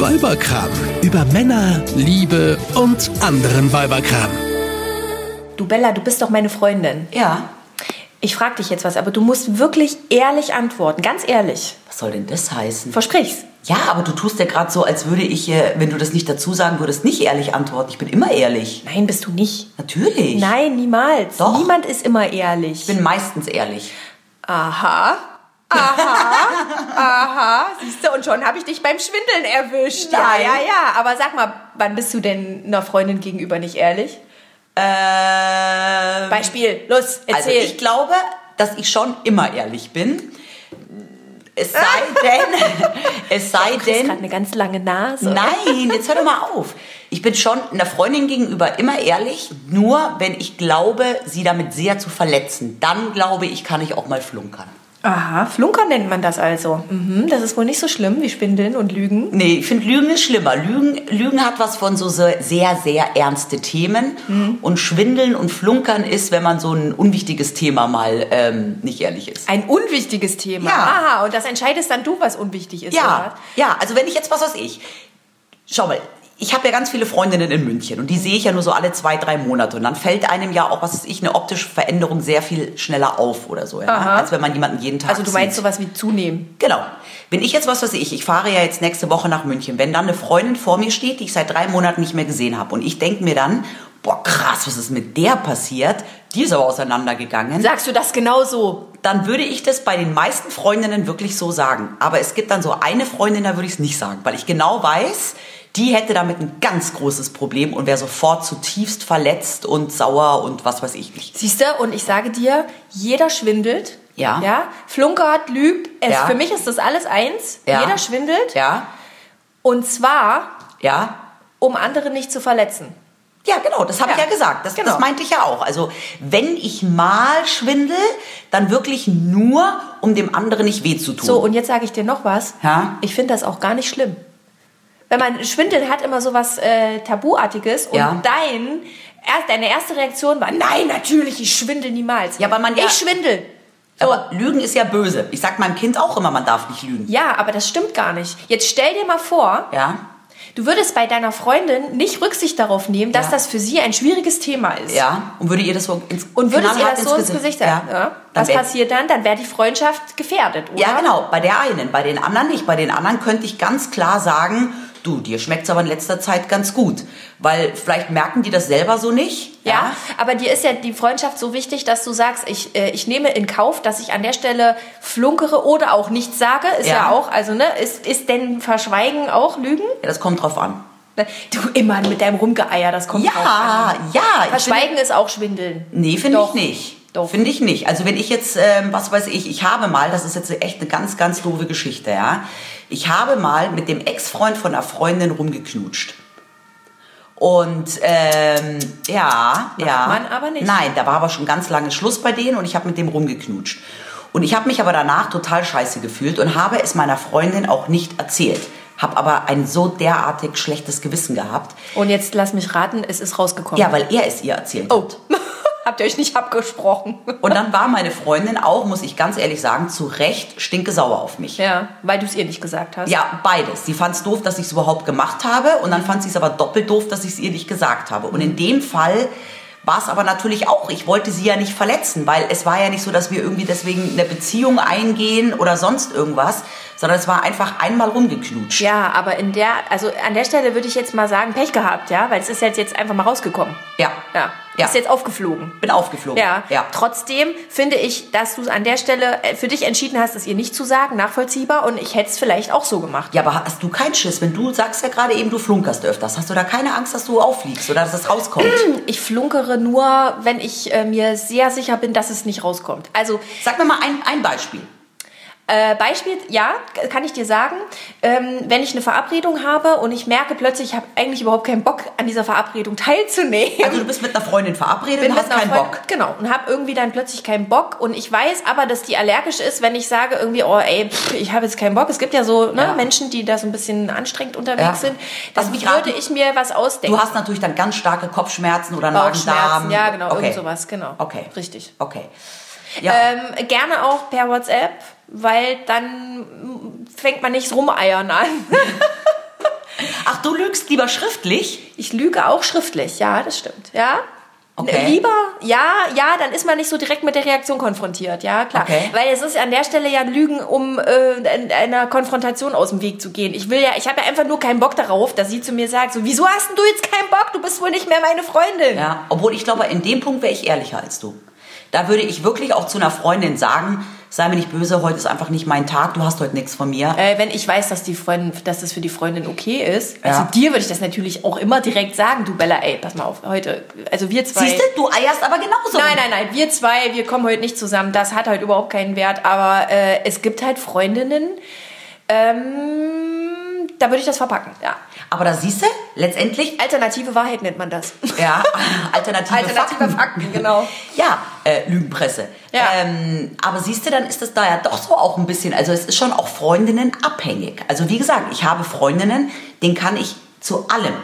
Weiberkram. Über Männer, Liebe und anderen Weiberkram. Du Bella, du bist doch meine Freundin. Ja. Ich frag dich jetzt was, aber du musst wirklich ehrlich antworten. Ganz ehrlich. Was soll denn das heißen? Versprich's. Ja, aber du tust ja gerade so, als würde ich, äh, wenn du das nicht dazu sagen würdest, nicht ehrlich antworten. Ich bin immer ehrlich. Nein, bist du nicht. Natürlich. Nein, niemals. Doch. Niemand ist immer ehrlich. Ich bin meistens ehrlich. Aha. Aha, aha, siehst du, und schon habe ich dich beim Schwindeln erwischt. Nein. Ja, ja, ja. Aber sag mal, wann bist du denn einer Freundin gegenüber nicht ehrlich? Ähm, Beispiel, los, erzähl. also ich glaube, dass ich schon immer ehrlich bin. Es sei denn, es sei du hast denn, gerade eine ganz lange Nase. Nein, jetzt hör doch mal auf. Ich bin schon einer Freundin gegenüber immer ehrlich, nur wenn ich glaube, sie damit sehr zu verletzen. Dann glaube ich, kann ich auch mal flunkern. Aha, Flunkern nennt man das also. Mhm, das ist wohl nicht so schlimm wie Spindeln und Lügen. Nee, ich finde Lügen ist schlimmer. Lügen, Lügen hat was von so sehr, sehr, sehr ernste Themen. Mhm. Und Schwindeln und Flunkern ist, wenn man so ein unwichtiges Thema mal ähm, nicht ehrlich ist. Ein unwichtiges Thema. Ja. Aha, und das entscheidest dann du, was unwichtig ist. Ja, oder? ja, also wenn ich jetzt, was weiß ich, schau mal, ich habe ja ganz viele Freundinnen in München und die sehe ich ja nur so alle zwei, drei Monate und dann fällt einem ja auch, was weiß ich, eine optische Veränderung sehr viel schneller auf oder so, ja, als wenn man jemanden jeden Tag Also du sieht. meinst sowas wie zunehmen. Genau. Wenn ich jetzt, was weiß ich, ich fahre ja jetzt nächste Woche nach München, wenn dann eine Freundin vor mir steht, die ich seit drei Monaten nicht mehr gesehen habe und ich denke mir dann, boah krass, was ist mit der passiert? Die ist aber auseinandergegangen. Sagst du das genauso? Dann würde ich das bei den meisten Freundinnen wirklich so sagen. Aber es gibt dann so eine Freundin, da würde ich es nicht sagen, weil ich genau weiß, die hätte damit ein ganz großes Problem und wäre sofort zutiefst verletzt und sauer und was weiß ich nicht. Siehst du, und ich sage dir, jeder schwindelt. Ja. Ja. Flunkert, lügt. Es, Ja. Für mich ist das alles eins. Ja. Jeder schwindelt. Ja, Und zwar, ja, um andere nicht zu verletzen. Ja, genau, das habe ich Ja, ja gesagt. Das, genau. das meinte ich ja auch. Also, wenn ich mal schwindel, dann wirklich nur, um dem anderen nicht weh zu tun. So, und jetzt sage ich dir noch was. Ja? Ich finde das auch gar nicht schlimm. Wenn man schwindelt, hat immer so was äh, Tabuartiges. Und Ja. dein, erst, deine erste Reaktion war, nein, natürlich, ich schwindel niemals. Ja, weil man ja- Ich schwindel. So. Aber Lügen ist ja böse. Ich sag meinem Kind auch immer, man darf nicht lügen. Ja, aber das stimmt gar nicht. Jetzt stell dir mal vor, Ja? du würdest bei deiner Freundin nicht Rücksicht darauf nehmen, dass Ja. das für sie ein schwieriges Thema ist. Ja? Und würde ihr das so ins Und würdest ihr knallhart das so ins Gesicht sagen? Ja. Dann Was wär- passiert dann? Dann wäre die Freundschaft gefährdet, oder? Ja, genau. Bei der einen. Bei den anderen nicht. Bei den anderen könnte ich ganz klar sagen, du, dir schmeckt's aber in letzter Zeit ganz gut. Weil vielleicht merken die das selber so nicht. Ja, aber dir ist ja die Freundschaft so wichtig, dass du sagst, ich, äh, ich nehme in Kauf, dass ich an der Stelle flunkere oder auch nichts sage. Ist ja, Ja. auch, also ne, ist, ist denn Verschweigen auch Lügen? Ja, das kommt drauf an. Du immer mit deinem Rumgeeier, das kommt drauf Ja, an. ja. ich Verschweigen ist auch Schwindeln. Nee, finde ich nicht. Doch. Finde ich nicht. Also wenn ich jetzt, ähm, was weiß ich, ich habe mal, das ist jetzt echt eine ganz, ganz doofe Geschichte, ja. Ich habe mal mit dem Ex-Freund von einer Freundin rumgeknutscht. Und ähm, ja, ja. man aber nicht. Nein, da war aber schon ganz lange Schluss bei denen und ich habe mit dem rumgeknutscht. Und ich habe mich aber danach total scheiße gefühlt und habe es meiner Freundin auch nicht erzählt. Habe aber ein so derartig schlechtes Gewissen gehabt. Und jetzt lass mich raten, es ist rausgekommen. Ja, weil er es ihr erzählt Oh, hat. habt ihr euch nicht abgesprochen? Und dann war meine Freundin auch, muss ich ganz ehrlich sagen, zu Recht stinkesauer auf mich. Ja, weil du es ihr nicht gesagt hast. Ja, beides. Sie fand es doof, dass ich es überhaupt gemacht habe und dann fand sie es aber doppelt doof, dass ich es ihr nicht gesagt habe. Und in dem Fall war es aber natürlich auch, ich wollte sie ja nicht verletzen, weil es war ja nicht so, dass wir irgendwie deswegen eine Beziehung eingehen oder sonst irgendwas, sondern es war einfach einmal rumgeknutscht. Ja, aber in der, also an der Stelle würde ich jetzt mal sagen, Pech gehabt, ja, weil es ist jetzt, jetzt einfach mal rausgekommen. Ja. Ja. Ja. Ist jetzt aufgeflogen. Bin aufgeflogen. Ja. ja. Trotzdem finde ich, dass du an der Stelle äh, für dich entschieden hast, es ihr nicht zu sagen, nachvollziehbar. Und ich hätte es vielleicht auch so gemacht. Ja, aber hast du keinen Schiss? Wenn du sagst ja gerade eben, du flunkerst öfters, hast du da keine Angst, dass du auffliegst oder dass es rauskommt? Ich flunkere nur, wenn ich äh, mir sehr sicher bin, dass es nicht rauskommt. Also Sag mir mal ein, ein Beispiel. Äh, Beispiel, ja, kann ich dir sagen, ähm, wenn ich eine Verabredung habe und ich merke plötzlich, ich habe eigentlich überhaupt keinen Bock, an dieser Verabredung teilzunehmen. Also du bist mit einer Freundin verabredet bin und hast keinen Freundin- Bock. Genau, und habe irgendwie dann plötzlich keinen Bock und ich weiß aber, dass die allergisch ist, wenn ich sage irgendwie, oh ey, pff, ich habe jetzt keinen Bock. Es gibt ja so ne, Ja. Menschen, die da so ein bisschen anstrengend unterwegs Ja. sind. Dann mich würde ich mir was ausdenken. Du hast natürlich dann ganz starke Kopfschmerzen oder Magen-Darm. ja genau, okay. irgend sowas, genau. Okay. Richtig. Okay. Ja. Ähm, gerne auch per WhatsApp, weil dann fängt man nicht Rumeiern an. Ach, du lügst lieber schriftlich? Ich lüge auch schriftlich, ja, das stimmt. Ja. Okay. Lieber, ja, ja, dann ist man nicht so direkt mit der Reaktion konfrontiert, ja, klar. Okay. Weil es ist an der Stelle ja Lügen, um äh, einer Konfrontation aus dem Weg zu gehen. Ich will ja, ich habe ja einfach nur keinen Bock darauf, dass sie zu mir sagt, so, wieso hast denn du jetzt keinen Bock? Du bist wohl nicht mehr meine Freundin. Ja, obwohl ich glaube, in dem Punkt wäre ich ehrlicher als du. Da würde ich wirklich auch zu einer Freundin sagen, sei mir nicht böse, heute ist einfach nicht mein Tag, du hast heute nichts von mir. Äh, wenn ich weiß, dass die Freundin, dass das für die Freundin okay ist, also Ja. dir würde ich das natürlich auch immer direkt sagen, du Bella, ey, pass mal auf, heute, also wir zwei. Siehst du, du eierst aber genauso. Nein, nein, nein, wir zwei, wir kommen heute nicht zusammen. Das hat halt überhaupt keinen Wert. Aber äh, es gibt halt Freundinnen, ähm, da würde ich das verpacken, ja. Aber da siehst du, letztendlich, Alternative Wahrheit nennt man das. ja, alternative, Alternative Fakten. Fakten, genau. Ja, äh, Lügenpresse. Ja. Ähm, aber siehst du, dann ist das da ja doch so auch ein bisschen, also es ist schon auch Freundinnen abhängig. Also wie gesagt, ich habe Freundinnen, denen kann ich zu allem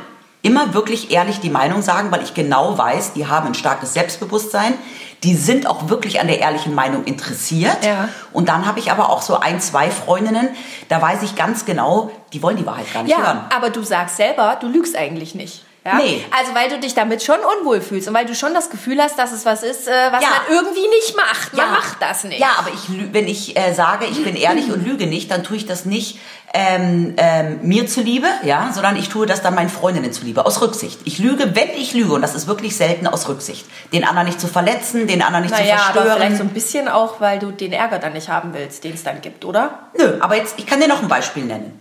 immer wirklich ehrlich die Meinung sagen, weil ich genau weiß, die haben ein starkes Selbstbewusstsein, die sind auch wirklich an der ehrlichen Meinung interessiert. Ja. Und dann habe ich aber auch so ein, zwei Freundinnen, da weiß ich ganz genau, die wollen die Wahrheit gar nicht hören. Ja, aber du sagst selber, du lügst eigentlich nicht. Ja? Nee. Also weil du dich damit schon unwohl fühlst und weil du schon das Gefühl hast, dass es was ist, äh, was Ja. man irgendwie nicht macht. Man macht das nicht. Ja, aber ich, wenn ich äh, sage, ich bin ehrlich und lüge nicht, dann tue ich das nicht ähm, ähm, mir zuliebe, ja, sondern ich tue das dann meinen Freundinnen zuliebe, aus Rücksicht. Ich lüge, wenn ich lüge, und das ist wirklich selten aus Rücksicht, den anderen nicht zu verletzen, den anderen nicht Naja, zu aber vielleicht so verstören. ein bisschen auch, weil du den Ärger dann nicht haben willst, den es dann gibt, oder? Nö, aber jetzt, ich kann dir noch ein Beispiel nennen.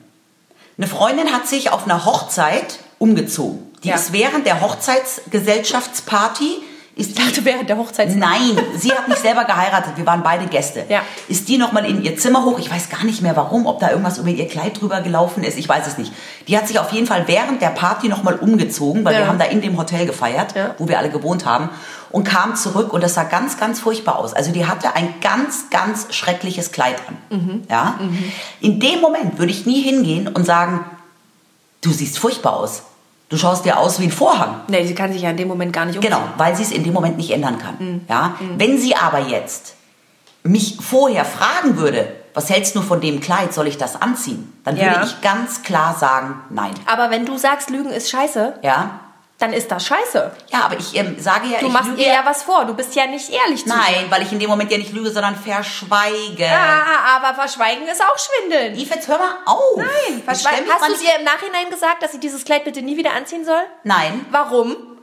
Eine Freundin hat sich auf einer Hochzeit umgezogen. Die Ja. ist während der Hochzeitsgesellschaftsparty ist die während der Hochzeit. Nein, sie hat nicht selber geheiratet. Wir waren beide Gäste. Ja. Ist die noch mal in ihr Zimmer hoch? Ich weiß gar nicht mehr warum, ob da irgendwas über ihr Kleid drüber gelaufen ist. Ich weiß es nicht. Die hat sich auf jeden Fall während der Party noch mal umgezogen, weil Ja. wir haben da in dem Hotel gefeiert, Ja. wo wir alle gewohnt haben und kam zurück und das sah ganz, ganz furchtbar aus. Also die hatte ein ganz, ganz schreckliches Kleid an. Mhm. Ja? In dem Moment würde ich nie hingehen und sagen, du siehst furchtbar aus. Du schaust dir aus wie ein Vorhang. Nee, sie kann sich ja in dem Moment gar nicht umziehen. Genau, weil sie es in dem Moment nicht ändern kann. Mhm. Ja? Wenn sie aber jetzt mich vorher fragen würde, was hältst du von dem Kleid, soll ich das anziehen? Dann Ja. würde ich ganz klar sagen, nein. Aber wenn du sagst, Lügen ist scheiße, Ja, dann ist das scheiße. ja aber ich ähm, sage ja, Du ich machst lüge ihr ja was vor. Du bist ja nicht ehrlich zu Nein, weil ich in dem Moment ja nicht lüge, sondern verschweige. Ah, aber verschweigen ist auch Schwindeln. Eve, jetzt hör mal auf. Nein, verschweigen. Hast du ihr im Nachhinein gesagt, dass sie dieses Kleid bitte nie wieder anziehen soll? Nein, Warum?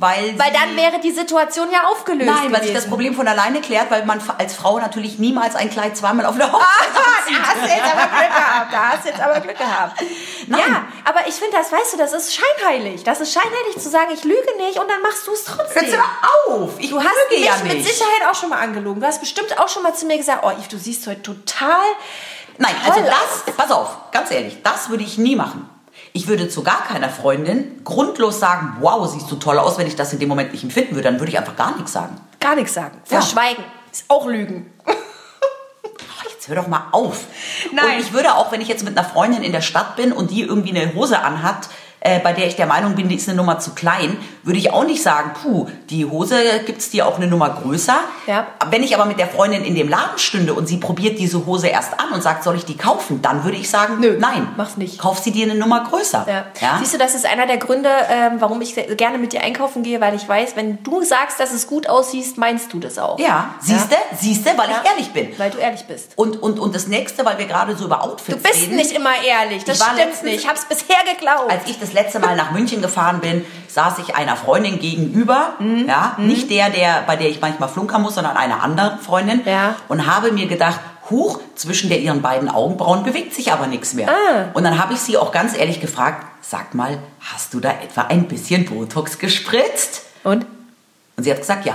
Weil Weil dann wäre die Situation ja aufgelöst. Nein, weil sich das gewesen. Problem von alleine klärt, weil man als Frau natürlich niemals ein Kleid zweimal auf der Ah, Hochzeit da hast du jetzt aber Glück gehabt. Da hast du jetzt aber Glück gehabt. Nein. Ja, aber ich finde das, weißt du, das ist scheinheilig. Das ist scheinheilig zu sagen, ich lüge nicht und dann machst du es trotzdem. Jetzt hör auf. Ich Du hast lüge mich ja mit nicht. Sicherheit auch schon mal angelogen. Du hast bestimmt auch schon mal zu mir gesagt, oh Yves, du siehst heute total Nein, also das, pass auf, ganz ehrlich, das würde ich nie machen. Ich würde zu gar keiner Freundin grundlos sagen, wow, siehst du toll aus, wenn ich das in dem Moment nicht empfinden würde, dann würde ich einfach gar nichts sagen. gar nichts sagen. Ja. Verschweigen ist auch Lügen. Oh, Jetzt hör doch mal auf. Nein. Und ich würde auch, wenn ich jetzt mit einer Freundin in der Stadt bin und die irgendwie eine Hose anhat, äh, bei der ich der Meinung bin, die ist eine Nummer zu klein, würde ich auch nicht sagen, puh, die Hose gibt's dir auch eine Nummer größer. Ja. Wenn ich aber mit der Freundin in dem Laden stünde und sie probiert diese Hose erst an und sagt, soll ich die kaufen, dann würde ich sagen, Nö, nein, mach's nicht. Kauf sie dir eine Nummer größer. Ja. Siehst du, das ist einer der Gründe, ähm, warum ich gerne mit dir einkaufen gehe, weil ich weiß, wenn du sagst, dass es gut aussieht, meinst du das auch. Ja, siehst du, siehst du, weil Ja. ich ehrlich bin. Weil du ehrlich bist. Und, und, und das nächste, weil wir gerade so über Outfits Du bist reden. nicht immer ehrlich. Das stimmt letztens- nicht. Ich hab's bisher geglaubt. Als ich das letzte Mal nach München gefahren bin, saß ich einer Freundin gegenüber, Mhm. ja, nicht der, der, bei der ich manchmal flunkern muss, sondern einer anderen Freundin, Ja. und habe mir gedacht, huch, zwischen der ihren beiden Augenbrauen bewegt sich aber nichts mehr. Ah. Und dann habe ich sie auch ganz ehrlich gefragt, sag mal, hast du da etwa ein bisschen Botox gespritzt? Und? Und sie hat gesagt, ja.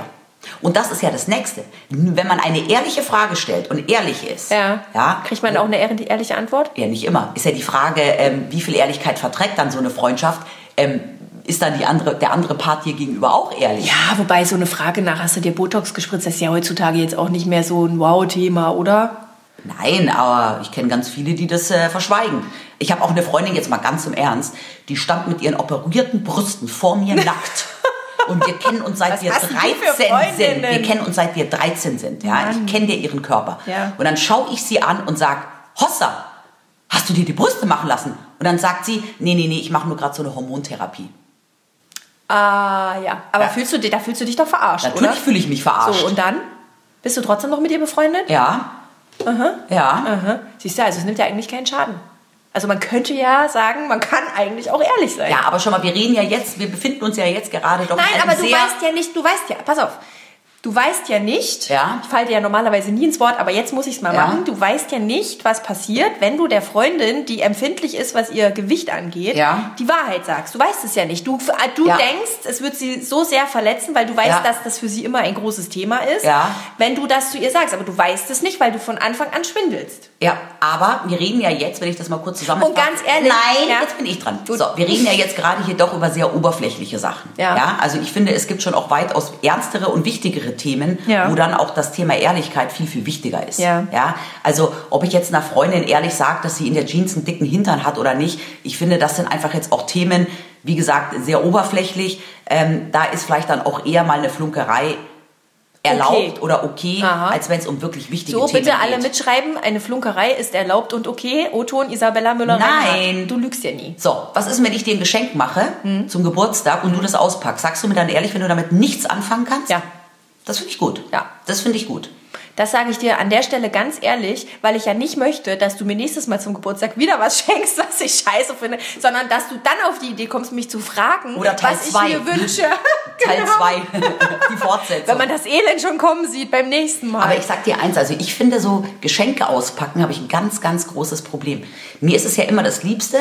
Und das ist ja das Nächste. Wenn man eine ehrliche Frage stellt und ehrlich ist, Ja. ja Kriegt man auch eine ehrlich- ehrliche Antwort? ja, nicht immer. Ist ja die Frage, ähm, wie viel Ehrlichkeit verträgt dann so eine Freundschaft? Ähm, ist dann die andere, der andere Part dir gegenüber auch ehrlich? Ja, wobei so eine Frage nach, hast du dir Botox gespritzt, das ist ja heutzutage jetzt auch nicht mehr so ein Wow-Thema, oder? Nein, aber ich kenne ganz viele, die das äh, verschweigen. Ich habe auch eine Freundin, jetzt mal ganz im Ernst, die stand mit ihren operierten Brüsten vor mir nackt. Und wir kennen uns seit Was wir hast denn du 13 für sind. Wir kennen uns seit wir 13 sind. Ja? Ich kenne dir ihren Körper. Ja. Und dann schaue ich sie an und sag, Hossa, hast du dir die Brüste machen lassen? Und dann sagt sie, nee, nee, nee, ich mache nur gerade so eine Hormontherapie. Ah, ja. Aber Ja. fühlst du dich, da fühlst du dich doch verarscht, Natürlich oder? fühle ich mich verarscht. So, und dann? Bist du trotzdem noch mit ihr befreundet? ja. Ja. Aha. Siehst du, also es nimmt ja eigentlich keinen Schaden. Also man könnte ja sagen, man kann eigentlich auch ehrlich sein. Ja, aber schon mal, wir reden ja jetzt, wir befinden uns ja jetzt gerade doch Nein, aber du weißt ja nicht, du weißt ja, pass auf, du weißt ja nicht, Ja. ich falle dir ja normalerweise nie ins Wort, aber jetzt muss ich es mal Ja. machen, du weißt ja nicht, was passiert, wenn du der Freundin, die empfindlich ist, was ihr Gewicht angeht, Ja. die Wahrheit sagst. Du weißt es ja nicht. Du, du Ja. denkst, es wird sie so sehr verletzen, weil du weißt, Ja. dass das für sie immer ein großes Thema ist, Ja. wenn du das zu ihr sagst. Aber du weißt es nicht, weil du von Anfang an schwindelst. Ja, aber wir reden ja jetzt, wenn ich das mal kurz zusammenfasse. Und ganz ehrlich, Nein, ja. jetzt bin ich dran. Gut. So, wir reden ja jetzt gerade hier doch über sehr oberflächliche Sachen. Ja. Also ich finde, es gibt schon auch weitaus ernstere und wichtigere Themen, Ja. wo dann auch das Thema Ehrlichkeit viel, viel wichtiger ist. Ja. Ja. Also, ob ich jetzt einer Freundin ehrlich sage, dass sie in der Jeans einen dicken Hintern hat oder nicht, ich finde, das sind einfach jetzt auch Themen, wie gesagt, sehr oberflächlich. Ähm, da ist vielleicht dann auch eher mal eine Flunkerei erlaubt Okay. oder okay, Aha. als wenn es um wirklich wichtige So, Themen bitte geht. alle mitschreiben. Eine Flunkerei ist erlaubt und okay. O-Ton Isabella Müller-Reinhardt. Nein. Du lügst ja nie. So, was ist, wenn ich dir ein Geschenk mache Hm. zum Geburtstag und du das auspackst? Sagst du mir dann ehrlich, wenn du damit nichts anfangen kannst? Ja. Das finde ich gut. Ja. Das finde ich gut. Das sage ich dir an der Stelle ganz ehrlich, weil ich ja nicht möchte, dass du mir nächstes Mal zum Geburtstag wieder was schenkst, was ich scheiße finde, sondern dass du dann auf die Idee kommst, mich zu fragen, Oder Teil was zwei. ich mir wünsche. Teil Genau. 2, die Fortsetzung. Wenn man das Elend schon kommen sieht beim nächsten Mal. Aber ich sag dir eins, also ich finde so Geschenke auspacken habe ich ein ganz, ganz großes Problem. Mir ist es ja immer das Liebste,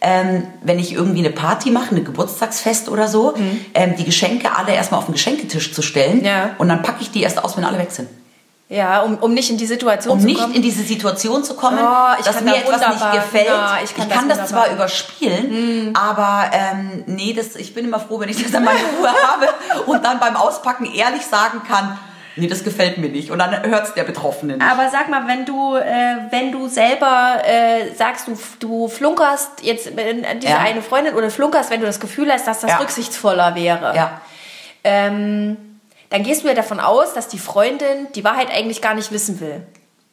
ähm, wenn ich irgendwie eine Party mache, eine Geburtstagsfest oder so, ähm, die Geschenke alle erstmal auf den Geschenketisch zu stellen Mhm. Ja. und dann packe ich die erst aus, wenn alle weg sind. ja, um, um nicht in die Situation um zu nicht kommen. in diese Situation zu kommen, Oh, ich dass kann mir da etwas wunderbar- nicht gefällt. Ja, ich kann das das, wunderbar. Hm. zwar überspielen, aber ähm, nee, das, ich bin immer froh, wenn ich das an meine Ruhe habe und dann beim Auspacken ehrlich sagen kann, nee, das gefällt mir nicht. Und dann hört es der Betroffene nicht. Aber sag mal, wenn du, äh, wenn du selber äh, sagst, du, du flunkerst jetzt wenn diese Ja. eine Freundin oder flunkerst, wenn du das Gefühl hast, dass das Ja. rücksichtsvoller wäre. Ja. Ähm, dann gehst du ja davon aus, dass die Freundin die Wahrheit eigentlich gar nicht wissen will.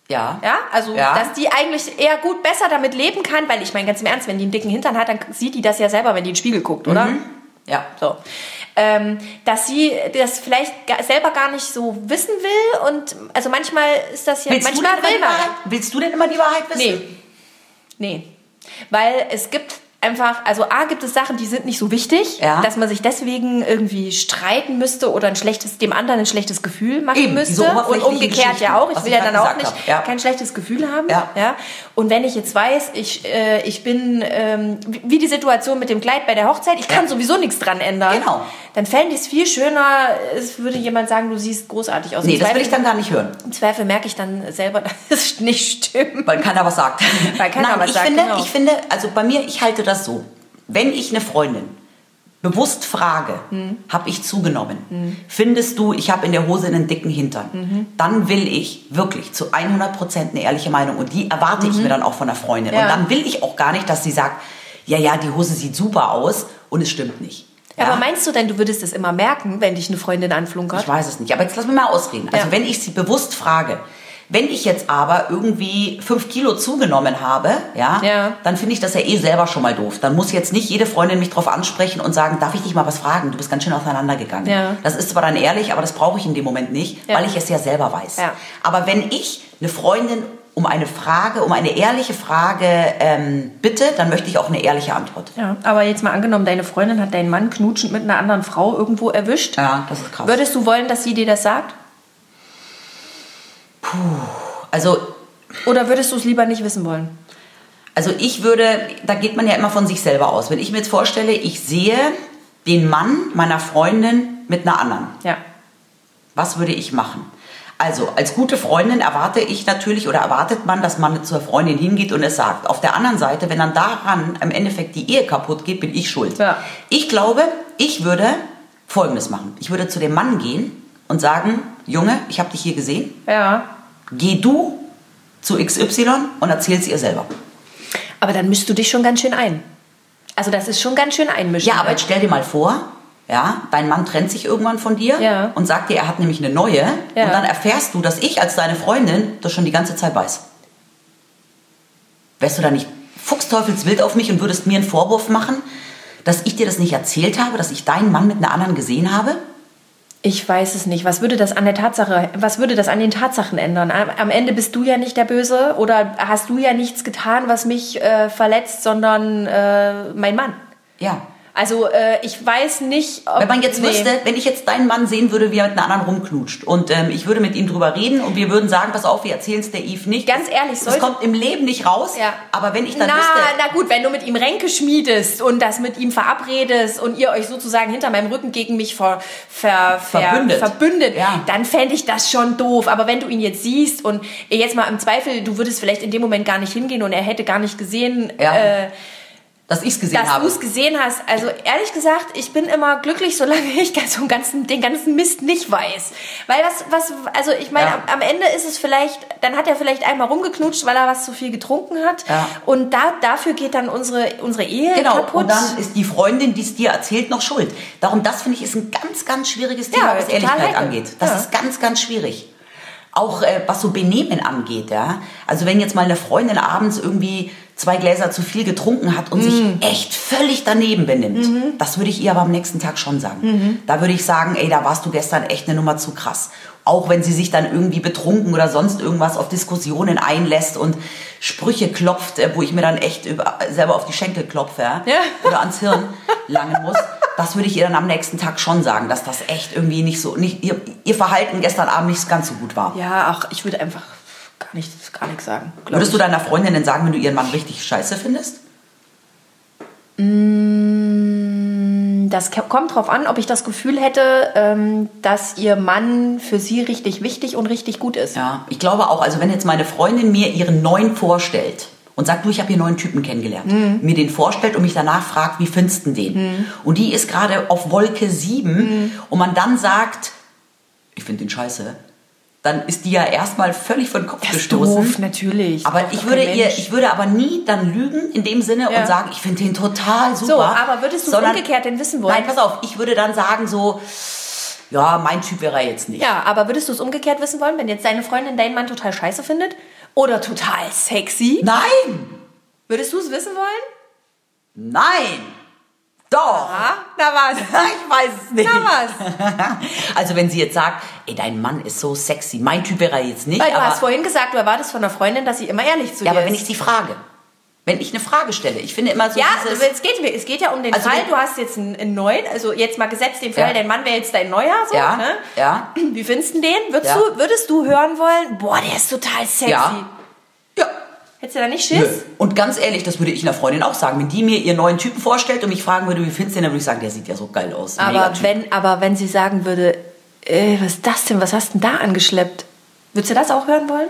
Ja. Ja, also Ja. dass die eigentlich eher gut besser damit leben kann, weil ich meine ganz im Ernst, wenn die einen dicken Hintern hat, dann sieht die das ja selber, wenn die in den Spiegel guckt, oder? Ja. So. Ähm, dass sie das vielleicht selber gar nicht so wissen will und also manchmal ist das ja Willst, du denn manchmal will man? Willst du denn immer die Wahrheit wissen? Nee. Nee. Weil es gibt einfach, also A gibt es Sachen, die sind nicht so wichtig, Ja. dass man sich deswegen irgendwie streiten müsste oder ein schlechtes, dem anderen ein schlechtes Gefühl machen Eben, müsste. Und umgekehrt ja auch. Ich will ich ja dann auch nicht ja. kein schlechtes Gefühl haben. Ja. Und wenn ich jetzt weiß, ich, äh, ich bin, ähm, wie die Situation mit dem Kleid bei der Hochzeit, ich kann Ja. sowieso nichts dran ändern. Genau. Dann fände ich es viel schöner, es würde jemand sagen, du siehst großartig aus. Nee, das will ich dann gar nicht hören. Im Zweifel merke ich dann selber, dass es nicht stimmt. Weil keiner was sagt. Weil keiner Nein, was ich sagt, Finde, genau. Ich finde, also bei mir, ich halte das so. Wenn ich eine Freundin bewusst frage, Hm. habe ich zugenommen, findest du, ich habe in der Hose einen dicken Hintern, Mhm. dann will ich wirklich zu 100% eine ehrliche Meinung und die erwarte ich mir dann auch von der Freundin. Mhm. Ja. Und dann will ich auch gar nicht, dass sie sagt, ja, ja, die Hose sieht super aus und es stimmt nicht. Ja? Aber meinst du denn, du würdest es immer merken, wenn dich eine Freundin anflunkert? Ich weiß es nicht. Aber jetzt lass mich mal ausreden. Also Ja. wenn ich sie bewusst frage, wenn ich jetzt aber irgendwie fünf Kilo zugenommen habe, ja, Ja. dann finde ich das ja eh selber schon mal doof. Dann muss jetzt nicht jede Freundin mich drauf ansprechen und sagen, darf ich dich mal was fragen? Du bist ganz schön auseinandergegangen. Ja. Das ist zwar dann ehrlich, aber das brauche ich in dem Moment nicht, Ja. weil ich es ja selber weiß. Aber wenn ich eine Freundin um eine Frage, um eine ehrliche Frage ähm, bitte, dann möchte ich auch eine ehrliche Antwort. Ja, aber jetzt mal angenommen, deine Freundin hat deinen Mann knutschend mit einer anderen Frau irgendwo erwischt. Ja, das ist krass. Würdest du wollen, dass sie dir das sagt? Also Oder würdest du es lieber nicht wissen wollen? Also ich würde, da geht man ja immer von sich selber aus. Wenn ich mir jetzt vorstelle, ich sehe den Mann meiner Freundin mit einer anderen, Ja. was würde ich machen? Also als gute Freundin erwarte ich natürlich oder erwartet man, dass man zur Freundin hingeht und es sagt. Auf der anderen Seite, wenn dann daran im Endeffekt die Ehe kaputt geht, bin ich schuld. Ja. Ich glaube, ich würde Folgendes machen. Ich würde zu dem Mann gehen und sagen, Junge, ich habe dich hier gesehen. Ja. Geh du zu XY und erzähl's ihr selber. Aber dann mischst du dich schon ganz schön ein. Also das ist schon ganz schön einmischen. Ja, aber ne? jetzt stell dir mal vor, ja, dein Mann trennt sich irgendwann von dir Ja. und sagt dir, er hat nämlich eine neue. Ja. Und dann erfährst du, dass ich als deine Freundin das schon die ganze Zeit weiß. Wärst du da nicht fuchsteufelswild auf mich und würdest mir einen Vorwurf machen, dass ich dir das nicht erzählt habe, dass ich deinen Mann mit einer anderen gesehen habe? Ich weiß es nicht. Was würde das an der Tatsache, was würde das an den Tatsachen ändern? Am, Ende bist du ja nicht der Böse oder hast du ja nichts getan, was mich äh, verletzt, sondern äh, mein Mann. Ja. Also äh, ich weiß nicht, ob Wenn man jetzt nee. wüsste, wenn ich jetzt deinen Mann sehen würde, wie er mit einer anderen rumknutscht und ähm, ich würde mit ihm drüber reden und wir würden sagen, pass auf, wir erzählen es der Eve nicht. Ganz ehrlich, das sollte- kommt im Leben nicht raus. Ja. Aber wenn ich dann na, wüsste, na gut, wenn du mit ihm Ränke schmiedest und das mit ihm verabredest und ihr euch sozusagen hinter meinem Rücken gegen mich ver, ver, ver, Verbündet. verbündet Ja. dann fände ich das schon doof. Aber wenn du ihn jetzt siehst und jetzt mal im Zweifel, du würdest vielleicht in dem Moment gar nicht hingehen und er hätte gar nicht gesehen, Ja. äh, dass ich es gesehen dass habe. du es gesehen hast. Also ehrlich gesagt, ich bin immer glücklich, solange ich so ganzen, den ganzen Mist nicht weiß. Weil das, was, also ich meine, Ja. am, am Ende ist es vielleicht, dann hat er vielleicht einmal rumgeknutscht, weil er was zu viel getrunken hat. Ja. Und da, dafür geht dann unsere, unsere Ehe Genau, kaputt. und dann ist die Freundin, die es dir erzählt, noch schuld. Darum, das finde ich, ist ein ganz, ganz schwieriges Thema, Ja, was Ehrlichkeit heikel. angeht. Das ist ganz, ganz schwierig. Auch äh, was so Benehmen angeht, ja. Also wenn jetzt mal eine Freundin abends irgendwie zwei Gläser zu viel getrunken hat und Mm. sich echt völlig daneben benimmt, Mhm. das würde ich ihr aber am nächsten Tag schon sagen. Da würde ich sagen, ey, da warst du gestern echt eine Nummer zu krass. Auch wenn sie sich dann irgendwie betrunken oder sonst irgendwas auf Diskussionen einlässt und Sprüche klopft, äh, wo ich mir dann echt über, selber auf die Schenkel klopfe ja? Oder ans Hirn langen muss. Das würde ich ihr dann am nächsten Tag schon sagen, dass das echt irgendwie nicht so, nicht, ihr, ihr Verhalten gestern Abend nicht ganz so gut war. ja, ach, ich würde einfach gar nichts, gar nichts sagen. Würdest du ich. deiner Freundin denn sagen, wenn du ihren Mann richtig scheiße findest? Das ke- kommt drauf an, ob ich das Gefühl hätte, ähm, dass ihr Mann für sie richtig wichtig und richtig gut ist. Ja, ich glaube auch, also wenn jetzt meine Freundin mir ihren neuen vorstellt und sagt, du, ich habe hier neuen Typen kennengelernt, Mhm. mir den vorstellt und mich danach fragt, wie findest du den? Und die ist gerade auf Wolke 7 Mhm. und man dann sagt, ich finde den scheiße, dann ist die ja erstmal völlig von Kopf Das gestoßen. doof, natürlich. Aber ich würde ihr, ich würde aber nie dann lügen in dem Sinne Ja. und sagen, ich finde den total super. So, aber würdest du es sondern- umgekehrt denn wissen wollen? Nein, pass auf, ich würde dann sagen so, ja, mein Typ wäre er jetzt nicht. Ja, aber würdest du es umgekehrt wissen wollen, wenn jetzt deine Freundin deinen Mann total scheiße findet? Oder total sexy? Nein, Würdest du es wissen wollen? nein, doch. Ah, na was? Ich weiß es nicht. Na was? Also wenn sie jetzt sagt, ey, dein Mann ist so sexy, mein Typ wäre er jetzt nicht, Weil du aber, hast vorhin gesagt, du erwartest von der Freundin, dass sie immer ehrlich zu ja, dir aber wenn ist. ich sie frage, wenn ich eine Frage stelle, ich finde immer so ja, dieses, es geht, es geht ja um den Also Fall, du hast jetzt einen, einen neuen, also jetzt mal gesetzt den Fall, Ja. dein Mann wäre jetzt dein neuer, so, Ja, ne? ja. Wie findest du den? Würdest, Ja. du, würdest du hören wollen, boah, der ist total sexy. Ja. ja, Hättest du da nicht Nö. Schiss? Und ganz ehrlich, das würde ich einer Freundin auch sagen. Wenn die mir ihren neuen Typen vorstellt und mich fragen würde, wie findest du den, dann würde ich sagen, der sieht ja so geil aus. Aber wenn, aber wenn sie sagen würde, äh, was ist das denn, was hast du denn da angeschleppt? Würdest du das auch hören wollen?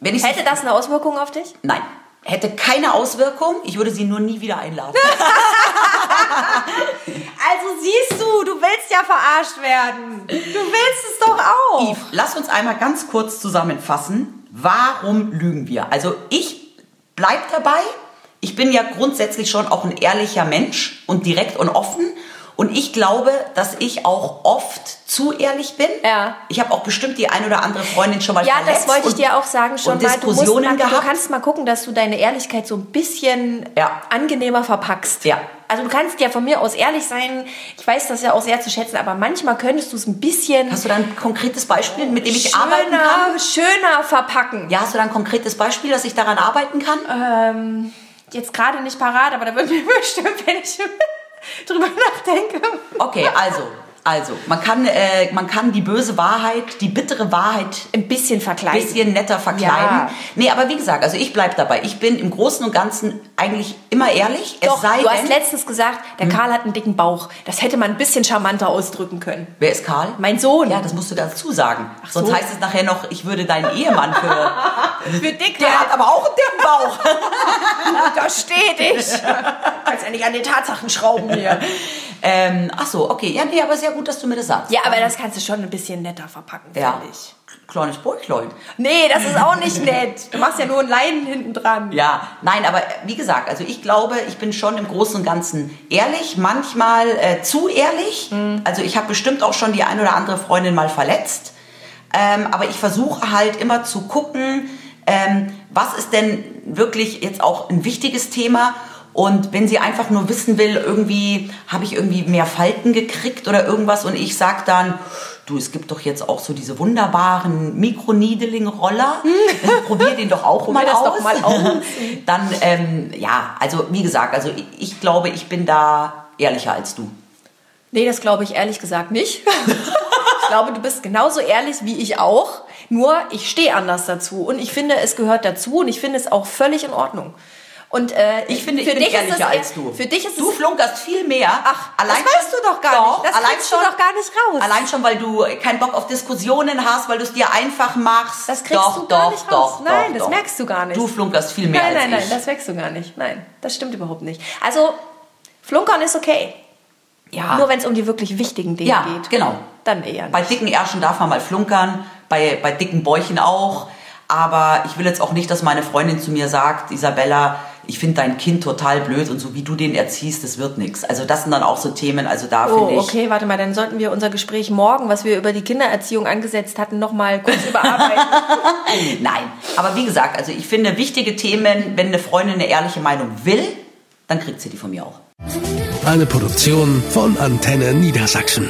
wenn ich sie- Hätte das eine Auswirkung auf dich? Nein, hätte keine Auswirkung. Ich würde sie nur nie wieder einladen. Also siehst du, du willst ja verarscht werden. Du willst es doch auch. Yves, lass uns einmal ganz kurz zusammenfassen. Warum lügen wir? Also ich bleib dabei. Ich bin ja grundsätzlich schon auch ein ehrlicher Mensch und direkt und offen. Und ich glaube, dass ich auch oft zu ehrlich bin. Ja. Ich habe auch bestimmt die ein oder andere Freundin schon mal Ja, verletzt das wollte ich dir auch sagen schon mal. Du, musst Diskussionen mal, du gehabt. kannst mal gucken, dass du deine Ehrlichkeit so ein bisschen Ja. angenehmer verpackst. Ja. Also du kannst ja von mir aus ehrlich sein. Ich weiß das ja auch sehr zu schätzen, aber manchmal könntest du es ein bisschen Hast du da ein konkretes Beispiel, mit dem ich arbeiten kann? schöner, schöner verpacken. Ja, hast du da ein konkretes Beispiel, dass ich daran arbeiten kann? Ähm, jetzt gerade nicht parat, aber da wird mir bestimmt, wenn ich drüber nachdenke. Okay, also, also, man kann, äh, man kann die böse Wahrheit, die bittere Wahrheit Ein bisschen verkleiden. bisschen netter verkleiden. Ja. Nee, aber wie gesagt, also ich bleib dabei. Ich bin im Großen und Ganzen eigentlich immer ehrlich. Doch, es sei du hast denn, Hm? letztens gesagt, der Karl hat einen dicken Bauch. Das hätte man ein bisschen charmanter ausdrücken können. wer ist Karl? Mein Sohn. Ja, das musst du dazu sagen. so. Sonst heißt es nachher noch, ich würde deinen Ehemann für... Für dick, Der hat aber auch einen dicken Bauch. da steht ich. Kannst ja nicht an den Tatsachen schrauben hier. ähm, ach so, okay. Ja, nee, aber sehr gut, dass du mir das sagst. Ja, aber das kannst du schon ein bisschen netter verpacken, Ja. finde ich. Kleines Bäuchlein. Nee, das ist auch nicht nett. Du machst ja nur einen Leinen hinten dran. Ja, nein, aber wie gesagt, also ich glaube, ich bin schon im Großen und Ganzen ehrlich, manchmal äh, zu ehrlich. Also ich habe bestimmt auch schon die ein oder andere Freundin mal verletzt. Ähm, aber ich versuche halt immer zu gucken, ähm, was ist denn wirklich jetzt auch ein wichtiges Thema? Und wenn sie einfach nur wissen will, irgendwie habe ich irgendwie mehr Falten gekriegt oder irgendwas und ich sag dann, du, es gibt doch jetzt auch so diese wunderbaren Mikro-Needling-Roller. Probier den doch auch mal aus. doch mal aus. Dann, ähm, ja, also wie gesagt, also ich, ich glaube, ich bin da ehrlicher als du. Nee, das glaube ich ehrlich gesagt nicht. ich glaube, du bist genauso ehrlich wie ich auch. Nur ich stehe anders dazu und ich finde, es gehört dazu und ich finde es auch völlig in Ordnung. Und äh, Ich finde, ich für bin dich ist ehrlicher es, als du. Für dich ist du es flunkerst viel mehr. Ach, allein das weißt schon- du doch gar doch, nicht. Das allein kriegst du schon, doch gar nicht raus. Allein schon, weil du keinen Bock auf Diskussionen hast, weil du es dir einfach machst. Das kriegst doch, du gar doch, nicht raus. Doch, Nein, das merkst du gar nicht. Du flunkerst viel mehr nein, als nein, nein, ich. das merkst du gar nicht. Nein, das stimmt überhaupt nicht. Also Flunkern ist okay. ja. Nur wenn es um die wirklich wichtigen Dinge Ja, geht. genau. Dann eher nicht. Bei dicken Ärschen darf man mal flunkern, bei, bei dicken Bäuchen auch. Aber ich will jetzt auch nicht, dass meine Freundin zu mir sagt, Isabella, ich finde dein Kind total blöd und so wie du den erziehst, das wird nichts. Also das sind dann auch so Themen, also da Oh, finde ich. okay, warte mal, dann sollten wir unser Gespräch morgen, was wir über die Kindererziehung angesetzt hatten, nochmal kurz überarbeiten. Nein, aber wie gesagt, also ich finde wichtige Themen, wenn eine Freundin eine ehrliche Meinung will, dann kriegt sie die von mir auch. Eine Produktion von Antenne Niedersachsen.